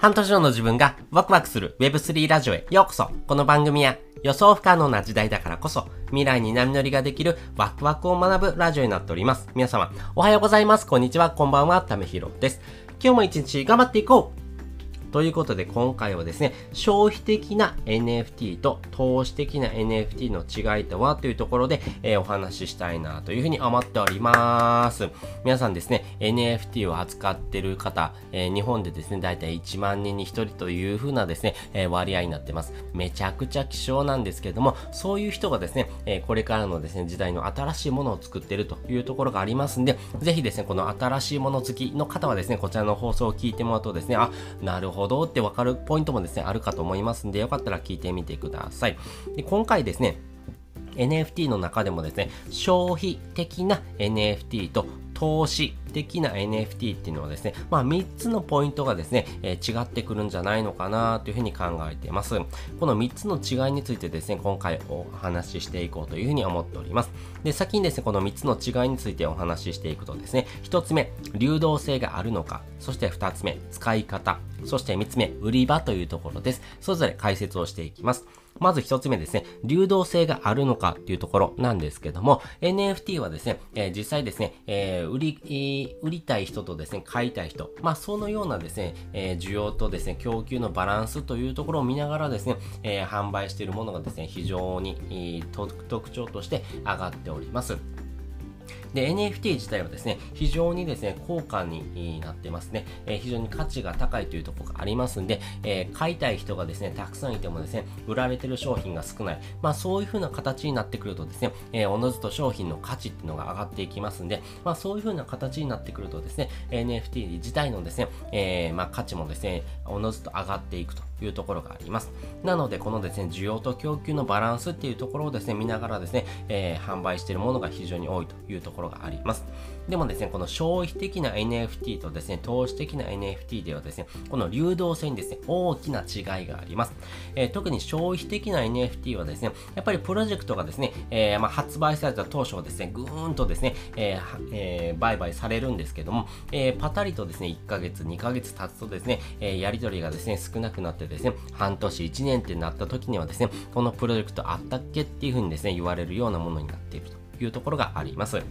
半年後の自分がワクワクする Web3 ラジオへようこそこの番組は予想不可能な時代だからこそ未来に波乗りができるワクワクを学ぶラジオになっております。皆様、おはようございます。こんにちは。こんばんは。ためひろです。今日も一日頑張っていこうということで今回はですね、消費的な NFT と投資的な NFT の違いとはというところで、えー、お話ししたいなというふうに思っております。皆さんですね、NFT を扱ってる方、えー、日本でですね、だいたい1万人に1人というふうなですね、えー、割合になってます。めちゃくちゃ希少なんですけども、そういう人がですね、えこれからのですね、時代の新しいものを作ってるというところがありますんで、ぜひですね、この新しいもの好きの方はですね、こちらの放送を聞いてもらうとですね、あ、なるほどほどってわかるポイントもですね、あるかと思いますんで、よかったら聞いてみてください。で今回ですね、NFT の中でもですね、消費的な NFT と投資的な NFT っていうのはですね、まあ3つのポイントがですね、えー、違ってくるんじゃないのかなというふうに考えています。この3つの違いについてですね、今回お話ししていこうというふうに思っております。で、先にですね、この3つの違いについてお話ししていくとですね、1つ目、流動性があるのか、そして2つ目、使い方、そして3つ目、売り場というところです。それぞれ解説をしていきます。まず一つ目ですね、流動性があるのかっていうところなんですけども、NFT はですね、えー、実際ですね、えー、売り、えー、売りたい人とですね、買いたい人、まあそのようなですね、え需要とですね、供給のバランスというところを見ながらですね、え販売しているものがですね、非常に、特徴として上がっております。で、NFT 自体はですね、非常にですね、高価になってますね。えー、非常に価値が高いというところがありますんで、えー、買いたい人がですね、たくさんいてもですね、売られてる商品が少ない。まあそういう風な形になってくるとですね、えー、おのずと商品の価値っていうのが上がっていきますんで、まあそういう風な形になってくるとですね、NFT 自体のですね、えー、まあ価値もですね、おのずと上がっていくというところがあります。なので、このですね、需要と供給のバランスっていうところをですね、見ながらですね、え、販売しているものが非常に多いというところころがあります。でもですね、この消費的な NFT とですね、投資的な NFT ではですね、この流動性にですね、大きな違いがあります。えー、特に消費的な NFT はですね、やっぱりプロジェクトがですね、えー、まあ、発売された当初はですね、ぐーんとですね、えーえー、売買されるんですけども、え、パタリとですね、1ヶ月、2ヶ月経つとですね、え、やり取りがですね、少なくなってですね、半年、1年ってなった時にはですね、このプロジェクトあったっけっていうふうにですね、言われるようなものになっているというところがあります。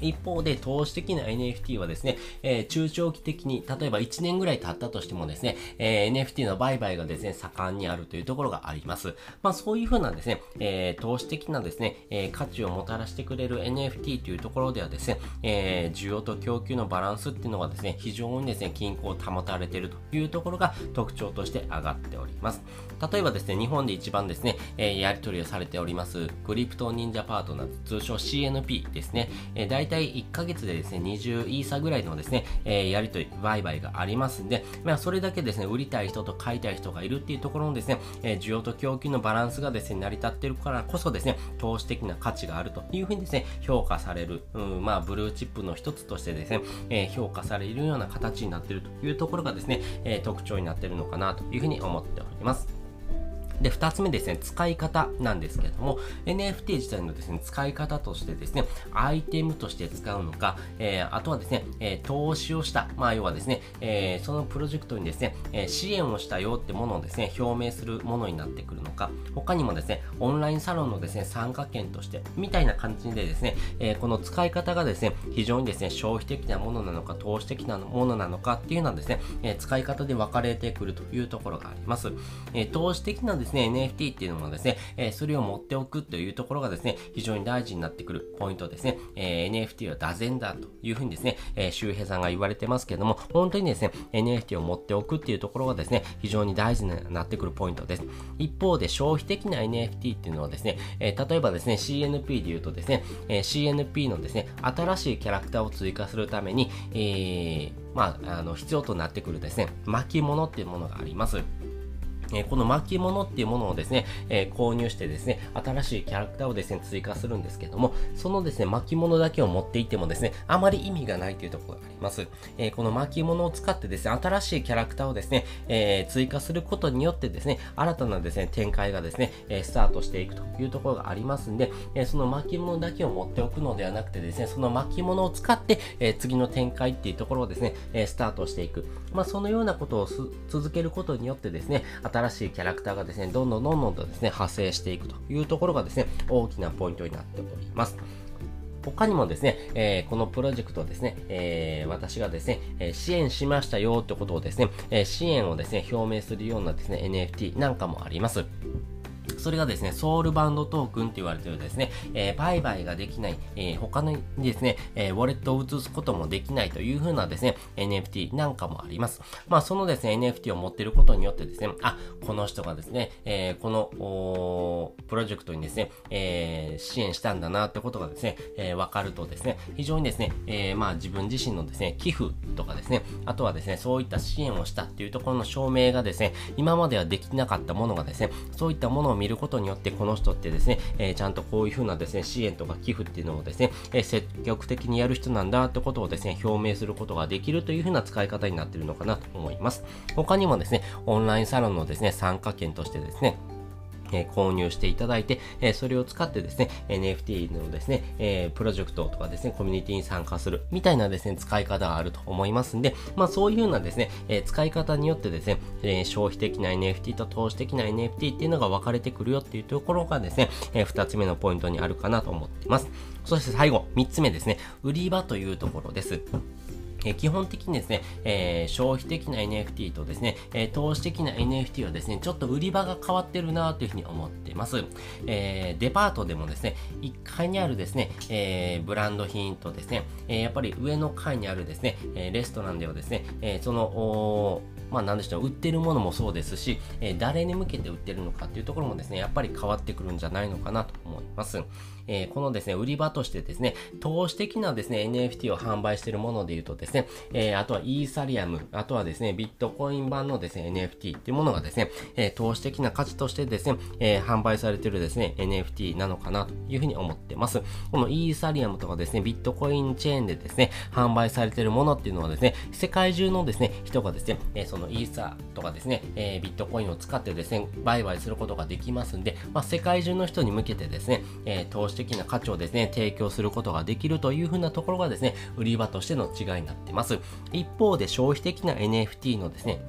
一方で投資的な NFT はですね、えー、中長期的に、例えば1年ぐらい経ったとしてもですね、えー、NFT の売買がですね、盛んにあるというところがあります。まあそういうふうなですね、えー、投資的なですね、え価値をもたらしてくれる NFT というところではですね、え需要と供給のバランスっていうのがですね、非常にですね、均衡を保たれているというところが特徴として上がっております。例えばですね、日本で一番ですね、えやり取りをされております、クリプト忍者パートナーズ、通称 CNP ですね、えー大体1ヶ月でですね、20イーサぐらいのですね、えー、やりとり、売買がありますんで、まあ、それだけですね、売りたい人と買いたい人がいるっていうところのですね、えー、需要と供給のバランスがですね、成り立っているからこそですね、投資的な価値があるというふうにですね、評価される、うん、まあ、ブルーチップの一つとしてですね、えー、評価されるような形になっているというところがですね、え特徴になっているのかなというふうに思っております。で、二つ目ですね、使い方なんですけれども、NFT 自体のですね、使い方としてですね、アイテムとして使うのか、えー、あとはですね、えー、投資をした、まあ、要はですね、えー、そのプロジェクトにですね、え支援をしたよってものをですね、表明するものになってくるのか、他にもですね、オンラインサロンのですね、参加券として、みたいな感じでですね、えこの使い方がですね、非常にですね、消費的なものなのか、投資的なものなのかっていうのはですね、え使い方で分かれてくるというところがあります。え投資的なですねですね、NFT っていうのもですね、え、それを持っておくというところがですね、非常に大事になってくるポイントですね。え、NFT は打禅だというふうにですね、え、周平さんが言われてますけども、本当にですね、NFT を持っておくっていうところがですね、非常に大事になってくるポイントです。一方で消費的な NFT っていうのはですね、え、例えばですね、CNP で言うとですね、え、CNP のですね、新しいキャラクターを追加するために、えー、まあ、あの、必要となってくるですね、巻物っていうものがあります。えこの巻物っていうものをですね、え購入してですね、新しいキャラクターをですね、追加するんですけども、そのですね、巻物だけを持っていってもですね、あまり意味がないというところがあります。えこの巻物を使ってですね、新しいキャラクターをですね、え追加することによってですね、新たなですね、展開がですね、えスタートしていくというところがありますんで、えその巻物だけを持っておくのではなくてですね、その巻物を使って、え次の展開っていうところをですね、えスタートしていく。まあ、そのようなことを続けることによってですね、新しいキャラクターがですね、どんどんどんどんとですね、派生していくというところがですね、大きなポイントになっております。他にもですね、えー、このプロジェクトをですね、えー、私がですね、え支援しましたよってことをですね、え支援をですね、表明するようなですね、NFT なんかもあります。それがですね、ソウルバンドトークンって言われてるですね、えー、売買ができない、えー、他にですね、えー、ウォレットを移すこともできないという風なですね、NFT なんかもあります。まあ、そのですね、NFT を持ってることによってですね、あ、この人がですね、えー、この、プロジェクトにですね、えー、支援したんだなってことがですね、えー、わかるとですね、非常にですね、えー、まあ自分自身のですね、寄付とかですね、あとはですね、そういった支援をしたっていうところの証明がですね、今まではできなかったものがですね、そういったものを見ることによって、この人ってですね、えー、ちゃんとこういうふうなですね、支援とか寄付っていうのをですね、えー、積極的にやる人なんだってことをですね、表明することができるというふうな使い方になっているのかなと思います。他にもですね、オンラインサロンのですね、参加券としてですね、え、購入していただいて、え、それを使ってですね、NFT のですね、え、プロジェクトとかですね、コミュニティに参加するみたいなですね、使い方があると思いますんで、まあそういうようなですね、え使い方によってですね、え消費的な NFT と投資的な NFT っていうのが分かれてくるよっていうところがですね、え2つ目のポイントにあるかなと思っています。そして最後、3つ目ですね、売り場というところです。え基本的にですね、えー、消費的な NFT とですね、えー、投資的な NFT はですね、ちょっと売り場が変わってるなというふうに思っています。えー、デパートでもですね、1階にあるですね、えブランド品とですね、えやっぱり上の階にあるですね、えレストランではですね、えその、まあ何でしょう、売ってるものもそうですし、え誰に向けて売ってるのかっていうところもですね、やっぱり変わってくるんじゃないのかなと思います。えこのですね、売り場としてですね、投資的なですね、NFT を販売しているもので言うとですね、えあとはイーサリアム、あとはですね、ビットコイン版のですね、NFT っていうものがですね、え投資的な価値としてですね、え販売されているですね、NFT なのかなというふうに思ってます。このイーサリアムとかですね、ビットコインチェーンでですね、販売されているものっていうのはですね、世界中のですね、人がですね、えそのイーサとかですね、えビットコインを使ってですね、売買することができますんで、まあ、世界中の人に向けてですね、え投資的な価値をですね、提供することができるというふうなところがですね、売り場としての違いになってます。一方で消費的な NFT のですね、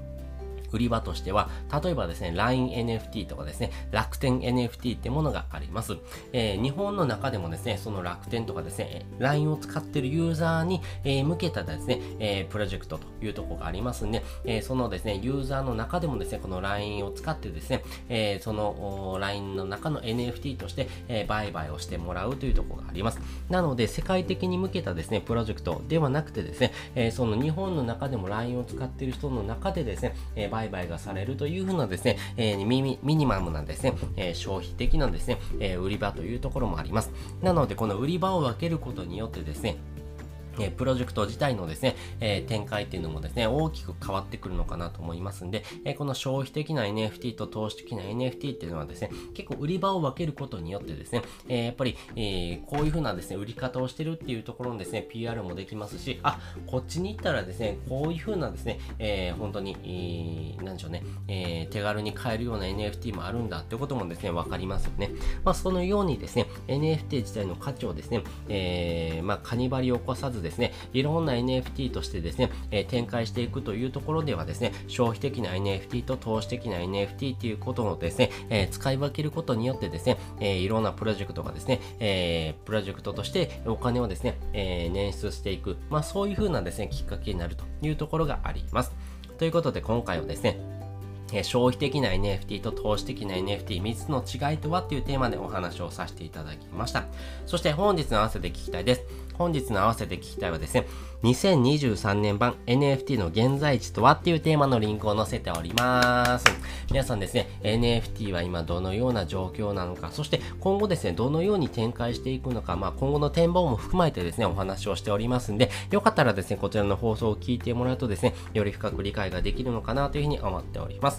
売り場としては、例えばですね、LINENFT とかですね、楽天 NFT ってものがあります。えー、日本の中でもですね、その楽天とかですね、LINE を使っているユーザーに、えー、向けたですね、えー、プロジェクトというところがありますんで、えそのですね、ユーザーの中でもですね、この LINE を使ってですね、えその LINE の中の NFT として、え売買をしてもらうというところがあります。なので、世界的に向けたですね、プロジェクトではなくてですね、えその日本の中でも LINE を使っている人の中でですね、え売買がされるというふうなですね、えー、ミミニマムなですね、えー、消費的なですね、えー、売り場というところもあります。なので、この売り場を分けることによってですね、えプロジェクト自体のですね、え展開っていうのもですね、大きく変わってくるのかなと思いますんで、えこの消費的な NFT と投資的な NFT っていうのはですね、結構売り場を分けることによってですね、えやっぱり、えこういう風なですね、売り方をしてるっていうところのですね、PR もできますし、あ、こっちに行ったらですね、こういう風なですね、え本当に、えー、なんでしょうね、え手軽に買えるような NFT もあるんだってこともですね、わかりますよね。まあ、そのようにですね、NFT 自体の価値をですね、え、まあ、カニバリを起こさずですね、ですねいろんな NFT としてですね、え、展開していくというところではですね、消費的な NFT と投資的な NFT ということをですね、え、使い分けることによってですね、え、いろんなプロジェクトがですね、えプロジェクトとしてお金をですね、え捻出していく、まあそういう風なですね、きっかけになるというところがあります。ということで今回はですね、え消費的な NFT と投資的な NFT3 つの違いとはっていうテーマでお話をさせていただきました。そして本日の合わせて聞きたいです。本日の合わせて聞きたいはですね、2023年版 NFT の現在地とはっていうテーマのリンクを載せております。皆さんですね、NFT は今どのような状況なのか、そして今後ですね、どのように展開していくのか、まあ今後の展望も含まれてですね、お話をしておりますんで、よかったらですね、こちらの放送を聞いてもらうとですね、より深く理解ができるのかなというふうに思っており。ます。